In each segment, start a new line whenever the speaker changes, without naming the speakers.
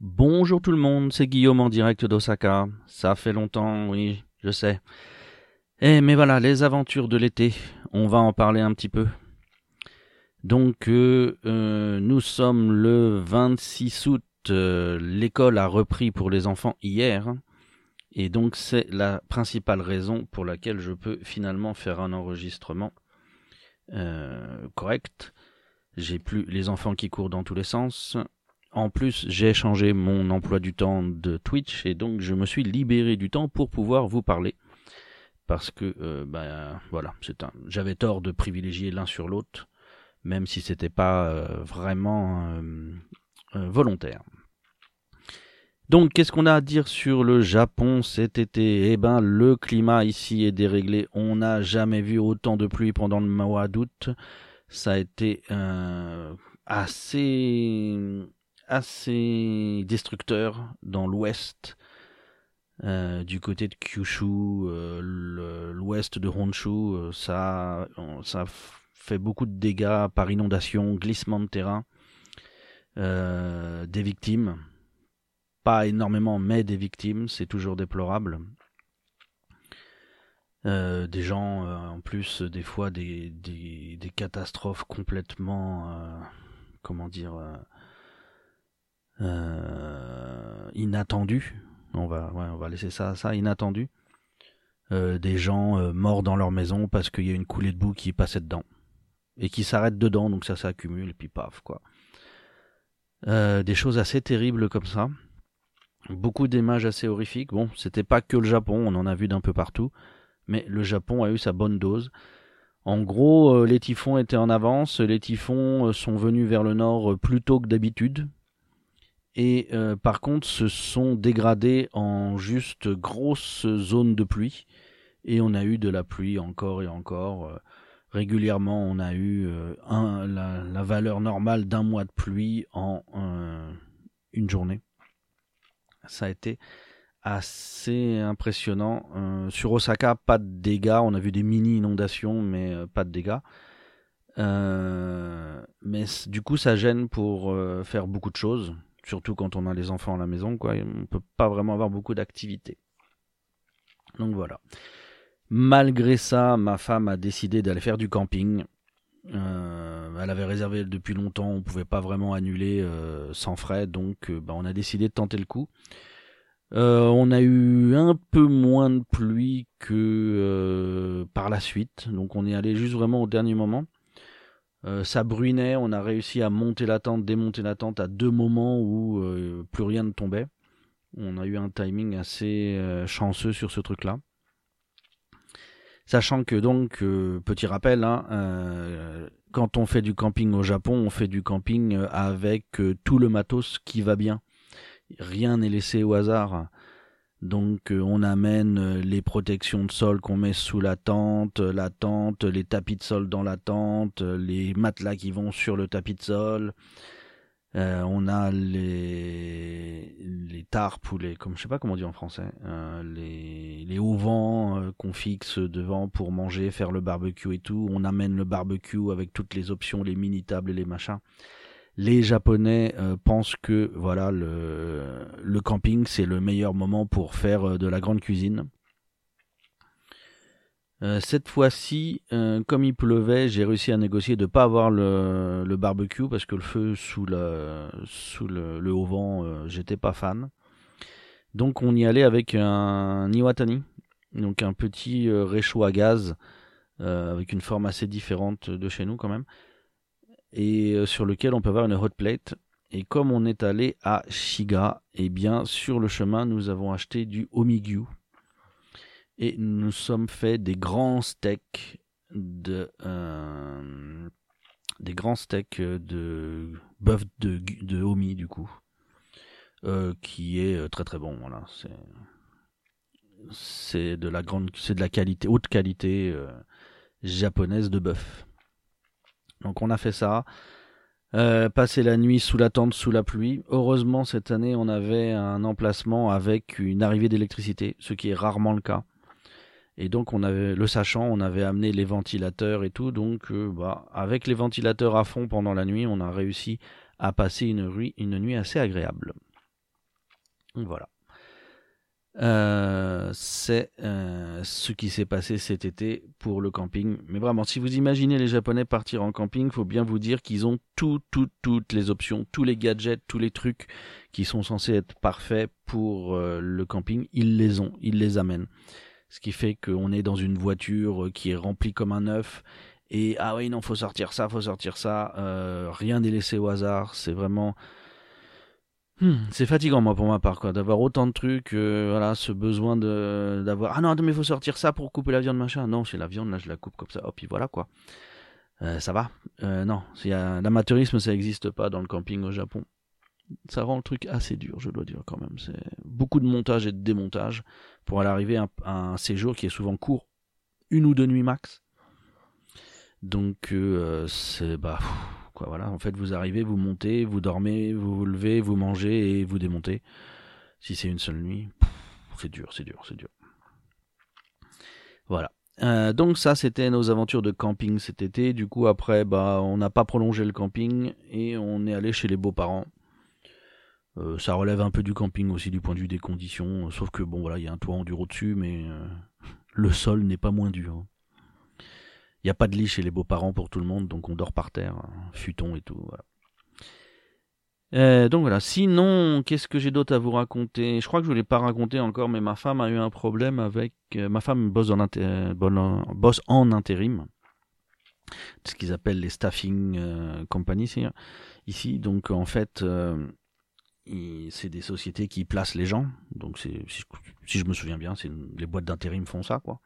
Bonjour tout le monde, c'est Guillaume en direct d'Osaka. Ça fait longtemps, oui, je sais. Eh mais voilà, les aventures de l'été, on va en parler un petit peu. Donc euh, euh, nous sommes le 26 août, euh, l'école a repris pour les enfants hier, et donc c'est la principale raison pour laquelle je peux finalement faire un enregistrement correct. J'ai plus les enfants qui courent dans tous les sens, en plus, j'ai changé mon emploi du temps de Twitch et donc je me suis libéré du temps pour pouvoir vous parler. Parce que, ben voilà, c'est un... j'avais tort de privilégier l'un sur l'autre, même si c'était pas euh, vraiment euh, volontaire. Donc, qu'est-ce qu'on a à dire sur le Japon cet été? Eh ben, le climat ici est déréglé. On n'a jamais vu autant de pluie pendant le mois d'août. Ça a été assez assez destructeur dans l'ouest, euh, du côté de Kyushu, euh, l'ouest de Honshu. Euh, ça, fait beaucoup de dégâts par inondation, glissement de terrain, des victimes. Pas énormément, mais des victimes, c'est toujours déplorable. des gens, en plus, des fois, des catastrophes complètement, comment dire, euh, inattendu. On va, laisser ça, ça inattendu. Euh, des gens euh, morts dans leur maison parce qu'il y a une coulée de boue qui passait dedans et qui s'arrête dedans, donc ça s'accumule et puis paf quoi. des choses assez terribles comme ça. Beaucoup d'images assez horrifiques. Bon, c'était pas que le Japon, on en a vu d'un peu partout, mais le Japon a eu sa bonne dose. En gros, les typhons étaient en avance, les typhons sont venus vers le nord plus tôt que d'habitude, et euh, par contre se sont dégradés en juste grosses zones de pluie. Et on a eu de la pluie encore et encore. Euh, régulièrement on a eu euh, la, valeur normale d'un mois de pluie en une journée. Ça a été assez impressionnant. Sur Osaka pas de dégâts. On a vu des mini inondations mais pas de dégâts. Mais du coup ça gêne pour faire beaucoup de choses surtout quand on a les enfants à la maison, quoi. On peut pas vraiment avoir beaucoup d'activités. Donc voilà. Malgré ça, ma femme a décidé d'aller faire du camping. Euh, elle avait réservé depuis longtemps, on pouvait pas vraiment annuler euh, sans frais, donc euh, bah, on a décidé de tenter le coup. on a eu un peu moins de pluie que par la suite, donc on est allé juste vraiment au dernier moment. Euh, ça bruinait, on a réussi à monter la tente, démonter la tente à deux moments où euh, plus rien ne tombait. On a eu un timing assez euh, chanceux sur ce truc-là. Sachant que donc, petit rappel, hein, quand on fait du camping au Japon, on fait du camping avec tout le matos qui va bien. Rien n'est laissé au hasard. Donc euh, on amène euh, les protections de sol qu'on met sous la tente, euh, la tente, les tapis de sol dans la tente, les matelas qui vont sur le tapis de sol. on a les les tarpes ou les comme je sais pas comment on dit en français les les auvents qu'on fixe devant pour manger, faire le barbecue et tout. On amène le barbecue avec toutes les options, les mini tables et les machins les Japonais euh, pensent que voilà le, camping c'est le meilleur moment pour faire euh, de la grande cuisine. Euh, cette fois-ci, comme il pleuvait, j'ai réussi à négocier de ne pas avoir le, barbecue parce que le feu sous, le haut vent, j'étais pas fan. Donc on y allait avec un Iwatani, donc un petit réchaud à gaz avec une forme assez différente de chez nous quand même et euh, sur lequel on peut avoir une hot plate. Et comme on est allé à Shiga, eh bien sur le chemin nous avons acheté du omigyu. Et nous sommes fait des grands steaks de euh, des grands steaks de bœuf de, de omi du coup. Euh, qui est très très bon voilà. C'est c'est de la grande c'est de la qualité haute qualité japonaise de bœuf donc on a fait ça. Euh, passer la nuit sous la tente, sous la pluie. Heureusement, cette année, on avait un emplacement avec une arrivée d'électricité, ce qui est rarement le cas. Et donc, on avait, le sachant, on avait amené les ventilateurs et tout. Donc, euh, bah, avec les ventilateurs à fond pendant la nuit, on a réussi à passer une, une nuit assez agréable. Voilà. Euh, c'est euh, ce qui s'est passé cet été pour le camping. Mais vraiment, si vous imaginez les Japonais partir en camping, faut bien vous dire qu'ils ont tout, tout, toutes les options, tous les gadgets, tous les trucs qui sont censés être parfaits pour euh, le camping. Ils les ont, ils les amènent. Ce qui fait qu'on est dans une voiture qui est remplie comme un œuf. Et ah oui, non, faut sortir ça, faut sortir ça. rien n'est laissé au hasard. C'est vraiment Hmm, c'est fatigant moi pour ma part quoi, d'avoir autant de trucs, euh, voilà, ce besoin de d'avoir ah non mais faut sortir ça pour couper la viande machin. Non, c'est la viande là je la coupe comme ça, hop puis voilà quoi. Euh, ça va. Euh, non, l'amateurisme ça n'existe pas dans le camping au Japon. Ça rend le truc assez dur, je dois dire quand même. C'est beaucoup de montage et de démontage pour aller arriver à un, séjour qui est souvent court, une ou deux nuits max. Donc c'est bah voilà, en fait, vous arrivez, vous montez, vous dormez, vous vous levez, vous mangez et vous démontez. Si c'est une seule nuit, c'est dur, c'est dur, c'est dur. Voilà. Euh, donc ça, c'était nos aventures de camping cet été. Du coup, après, bah, on n'a pas prolongé le camping et on est allé chez les beaux-parents. Euh, ça relève un peu du camping aussi du point de vue des conditions. Sauf que bon, voilà, il y a un toit en dur au-dessus, mais euh, le sol n'est pas moins dur. Il n'y a pas de lit chez les beaux-parents pour tout le monde, donc on dort par terre, futon et tout. Euh, donc voilà. Sinon, qu'est-ce que j'ai d'autre à vous raconter? Je crois que je ne l'ai pas raconté encore, mais ma femme a eu un problème avec. Euh, ma femme bosse en, intérim. Ce qu'ils appellent les staffing euh, companies ici. Donc en fait, c'est des sociétés qui placent les gens. Donc si, je me souviens bien, c'est les boîtes d'intérim font ça, quoi,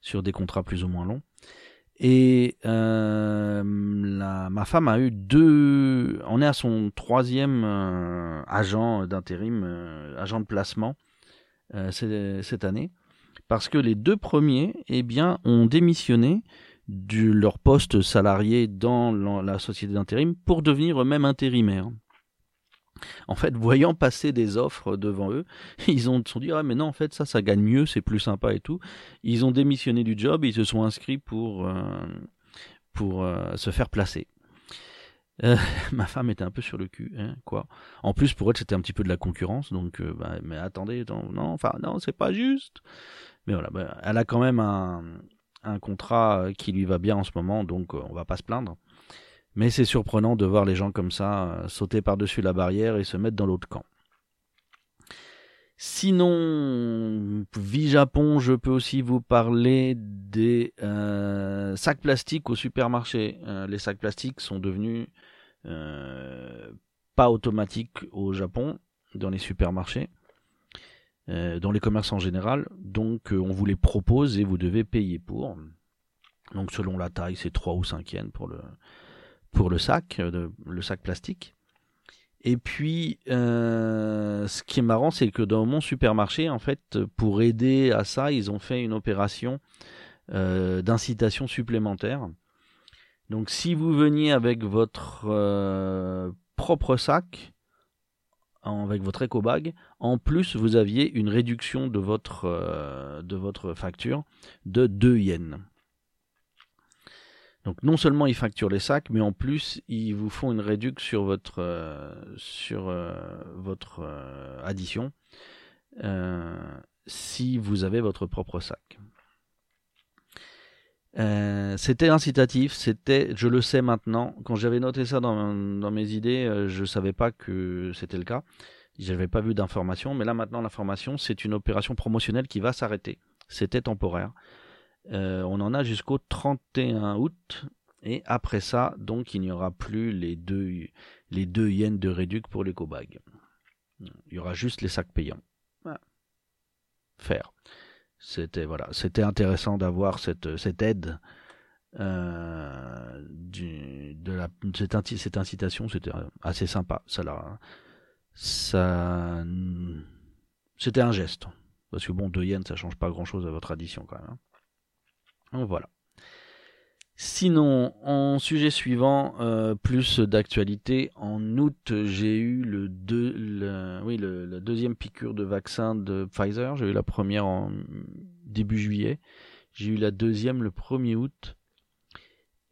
sur des contrats plus ou moins longs. Et euh, ma femme a eu deux. On est à son troisième euh, agent d'intérim, euh, agent de placement cette année, parce que les deux premiers, eh bien, ont démissionné de leur poste salarié dans la société d'intérim pour devenir eux-mêmes intérimaires. En fait, voyant passer des offres devant eux, ils ont sont dit ah mais non en fait ça ça gagne mieux, c'est plus sympa et tout. Ils ont démissionné du job, ils se sont inscrits pour euh, pour euh, se faire placer. Euh, ma femme était un peu sur le cul, hein, quoi. En plus pour elle c'était un petit peu de la concurrence, donc bah, mais attendez, non, enfin non c'est pas juste. Mais voilà, bah, elle a quand même un, un contrat qui lui va bien en ce moment, donc on va pas se plaindre. Mais c'est surprenant de voir les gens comme ça euh, sauter par-dessus la barrière et se mettre dans l'autre camp. Sinon, vie Japon, je peux aussi vous parler des euh, sacs plastiques au supermarché. Euh, les sacs plastiques sont devenus pas automatiques au Japon, dans les supermarchés, dans les commerces en général. Donc on vous les propose et vous devez payer pour. Donc selon la taille, c'est 3 ou 5 yens pour le, pour le sac, euh, le sac plastique. Et puis, euh, ce qui est marrant, c'est que dans mon supermarché, en fait, pour aider à ça, ils ont fait une opération euh, d'incitation supplémentaire. Donc, si vous veniez avec votre propre sac, avec votre éco bag, en plus, vous aviez une réduction de votre, de votre facture de 2 yens. Donc non seulement ils facturent les sacs, mais en plus ils vous font une réduction sur votre euh, sur euh, votre euh, addition si vous avez votre propre sac. c'était incitatif, c'était, je le sais maintenant. Quand j'avais noté ça dans, dans mes idées, je savais pas que c'était le cas. J'avais pas vu d'information, mais là maintenant l'information, c'est une opération promotionnelle qui va s'arrêter. C'était temporaire. Euh, on en a jusqu'au 31 août. Et après ça, donc, il n'y aura plus les deux, les deux yens de réduc pour les cobags. Il y aura juste les sacs payants. Faire. C'était voilà, c'était intéressant d'avoir cette, cette aide euh, de la, cette, cette incitation. C'était assez sympa. Ça, ça, c'était un geste. Parce que bon, deux yens, ça change pas grand chose à votre addition quand même. Hein. Voilà. Sinon, en sujet suivant, euh, plus d'actualité. En août, j'ai eu la deuxième piqûre de vaccin de Pfizer. J'ai eu la première en début juillet. J'ai eu la deuxième le 1er août.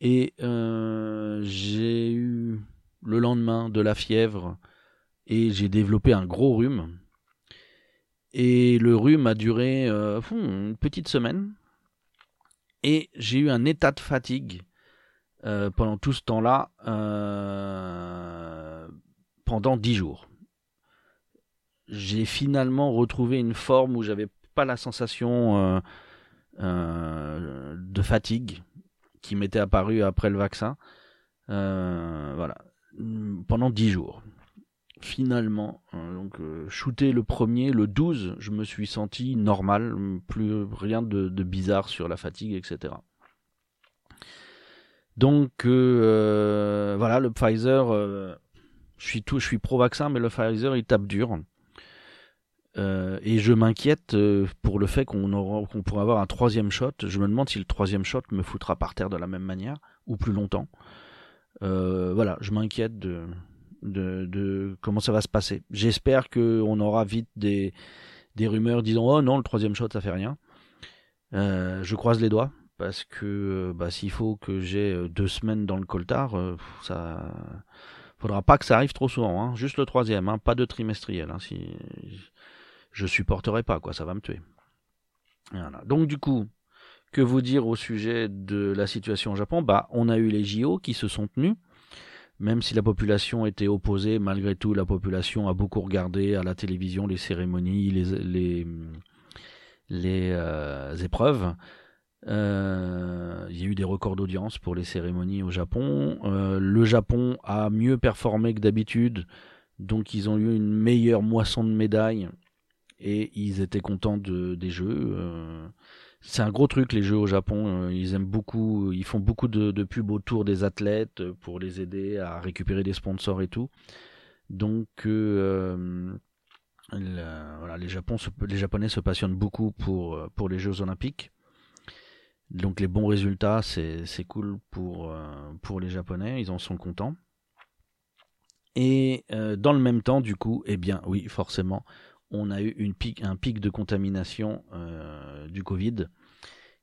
Et euh, j'ai eu le lendemain de la fièvre et j'ai développé un gros rhume. Et le rhume a duré une petite semaine. Et j'ai eu un état de fatigue pendant tout ce temps-là, pendant dix jours. J'ai finalement retrouvé une forme où j'avais pas la sensation de fatigue qui m'était apparue après le vaccin. voilà, pendant dix jours finalement, hein, donc euh, shooté le premier, le 12, je me suis senti normal, plus rien de, bizarre sur la fatigue, etc. Donc euh, voilà, le Pfizer, euh, je suis suis pro-vaccin, mais le Pfizer il tape dur. et je m'inquiète pour le fait qu'on aura, qu'on pourrait avoir un troisième shot. Je me demande si le troisième shot me foutra par terre de la même manière ou plus longtemps. voilà, je m'inquiète de, de, comment ça va se passer. J'espère qu'on aura vite des, des rumeurs disant oh non le troisième shot ça fait rien. Euh, je croise les doigts parce que bah, s'il faut que j'ai euh, deux semaines dans le coltard, euh, ça faudra pas que ça arrive trop souvent. Hein. Juste le troisième, hein, pas de trimestriel. Hein, si je supporterai pas quoi, ça va me tuer. Voilà. Donc du coup, que vous dire au sujet de la situation au Japon? Bah, on a eu les JO qui se sont tenus même si la population était opposée, malgré tout, la population a beaucoup regardé à la télévision les cérémonies, les, les, euh, épreuves. Euh, il y a eu des records d'audience pour les cérémonies au Japon. Euh, le Japon a mieux performé que d'habitude, donc ils ont eu une meilleure moisson de médailles et ils étaient contents de, des jeux c'est un gros truc les jeux au Japon. Euh, ils aiment beaucoup, ils font beaucoup de, de pubs autour des athlètes euh, pour les aider à récupérer des sponsors et tout. Donc euh, les, Japon, les Japonais se passionnent beaucoup pour, les Jeux Olympiques. Donc les bons résultats, c'est cool pour, pour les Japonais, ils en sont contents. Et dans le même temps, du coup, eh bien oui, forcément, on a eu un pic de contamination euh, du Covid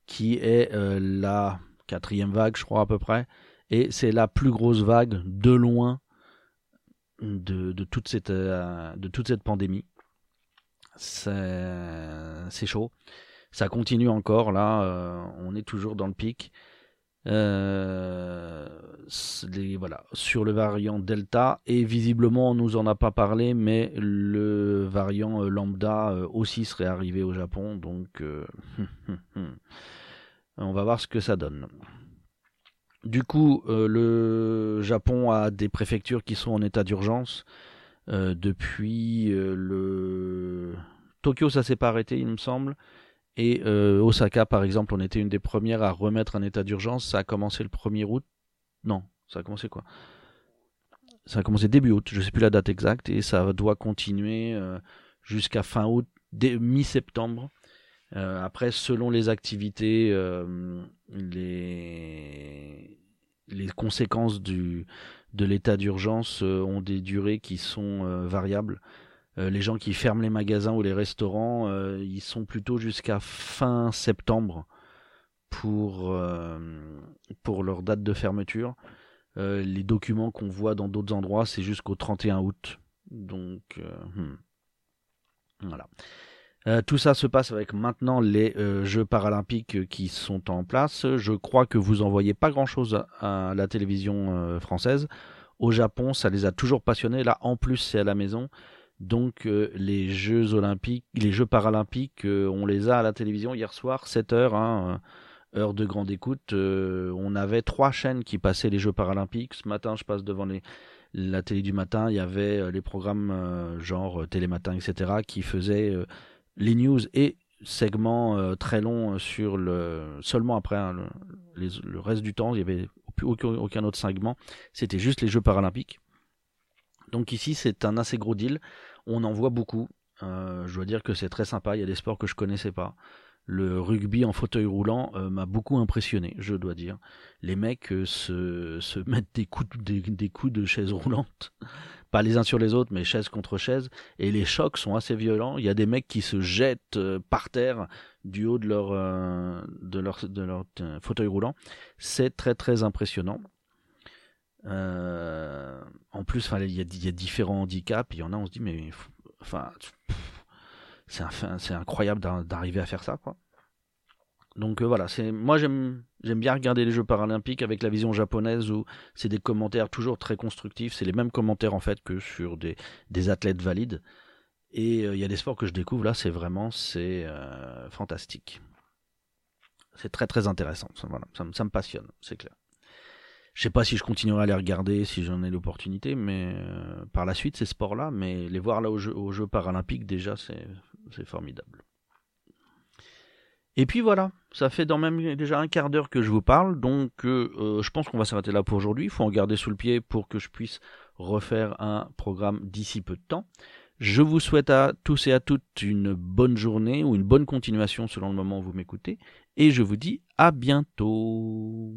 qui est euh, la quatrième vague, je crois à peu près, et c'est la plus grosse vague de loin de, euh, de toute cette pandémie. C'est chaud. Ça continue encore, là, on est toujours dans le pic. Euh, voilà, sur le variant Delta. Et visiblement, on nous en a pas parlé, mais le variant euh, lambda euh, aussi serait arrivé au Japon. Donc, on va voir ce que ça donne. Du coup, le Japon a des préfectures qui sont en état d'urgence. depuis le Tokyo, ça s'est pas arrêté, il me semble. Et euh, Osaka, par exemple, on était une des premières à remettre un état d'urgence. Ça a commencé le 1er août. Non, ça a commencé quoi? Ça a commencé début août, je ne sais plus la date exacte, et ça doit continuer euh, jusqu'à fin août, mi-septembre. Euh, après, selon les activités, les, les conséquences du, de l'état d'urgence ont des durées qui sont variables. Euh, les gens qui ferment les magasins ou les restaurants, euh, ils sont plutôt jusqu'à fin septembre pour, euh, leur date de fermeture. les documents qu'on voit dans d'autres endroits, c'est jusqu'au 31 août. Donc, hmm. voilà. tout ça se passe avec maintenant les Jeux paralympiques qui sont en place. Je crois que vous en voyez pas grand-chose à, la télévision française. Au Japon, ça les a toujours passionnés. Là, en plus, c'est à la maison. Donc euh, les Jeux olympiques, les Jeux paralympiques, euh, on les a à la télévision hier soir, 7 heures, hein, euh, heure de grande écoute. on avait trois chaînes qui passaient les Jeux paralympiques. Ce matin, je passe devant la télé du matin, il y avait les programmes genre Télématin, etc., qui faisaient les news et segments très longs sur le seulement après hein, le, le, reste du temps, il y avait aucun, aucun autre segment. C'était juste les Jeux paralympiques. Donc ici, c'est un assez gros deal. On en voit beaucoup. Euh, je dois dire que c'est très sympa. Il y a des sports que je connaissais pas. Le rugby en fauteuil roulant euh, m'a beaucoup impressionné, je dois dire. Les mecs euh, se, mettent des coups, des, des de chaise roulante, pas les uns sur les autres, mais chaise contre chaise, et les chocs sont assez violents. Il y a des mecs qui se jettent par terre du haut de de de leur fauteuil roulant. C'est très très impressionnant. Euh, en plus, il y, a différents handicaps. Il y en a, on se dit, mais c'est incroyable d'arriver à faire ça. Donc euh, voilà, moi j'aime bien regarder les Jeux paralympiques avec la vision japonaise où c'est des commentaires toujours très constructifs, c'est les mêmes commentaires en fait que sur des, athlètes valides. Et euh, il y a des sports que je découvre là, c'est vraiment fantastique. C'est très très intéressant, voilà, ça me passionne, c'est clair. Je sais pas si je continuerai à les regarder si j'en ai l'opportunité, mais par la suite ces sports-là, mais les voir là aux Jeux, aux Jeux paralympiques déjà c'est formidable. Et puis voilà, ça fait dans même déjà un quart d'heure que je vous parle, donc euh, euh, je pense qu'on va s'arrêter là pour aujourd'hui. Il faut en garder sous le pied pour que je puisse refaire un programme d'ici peu de temps. Je vous souhaite à tous et à toutes une bonne journée ou une bonne continuation selon le moment où vous m'écoutez, et je vous dis à bientôt.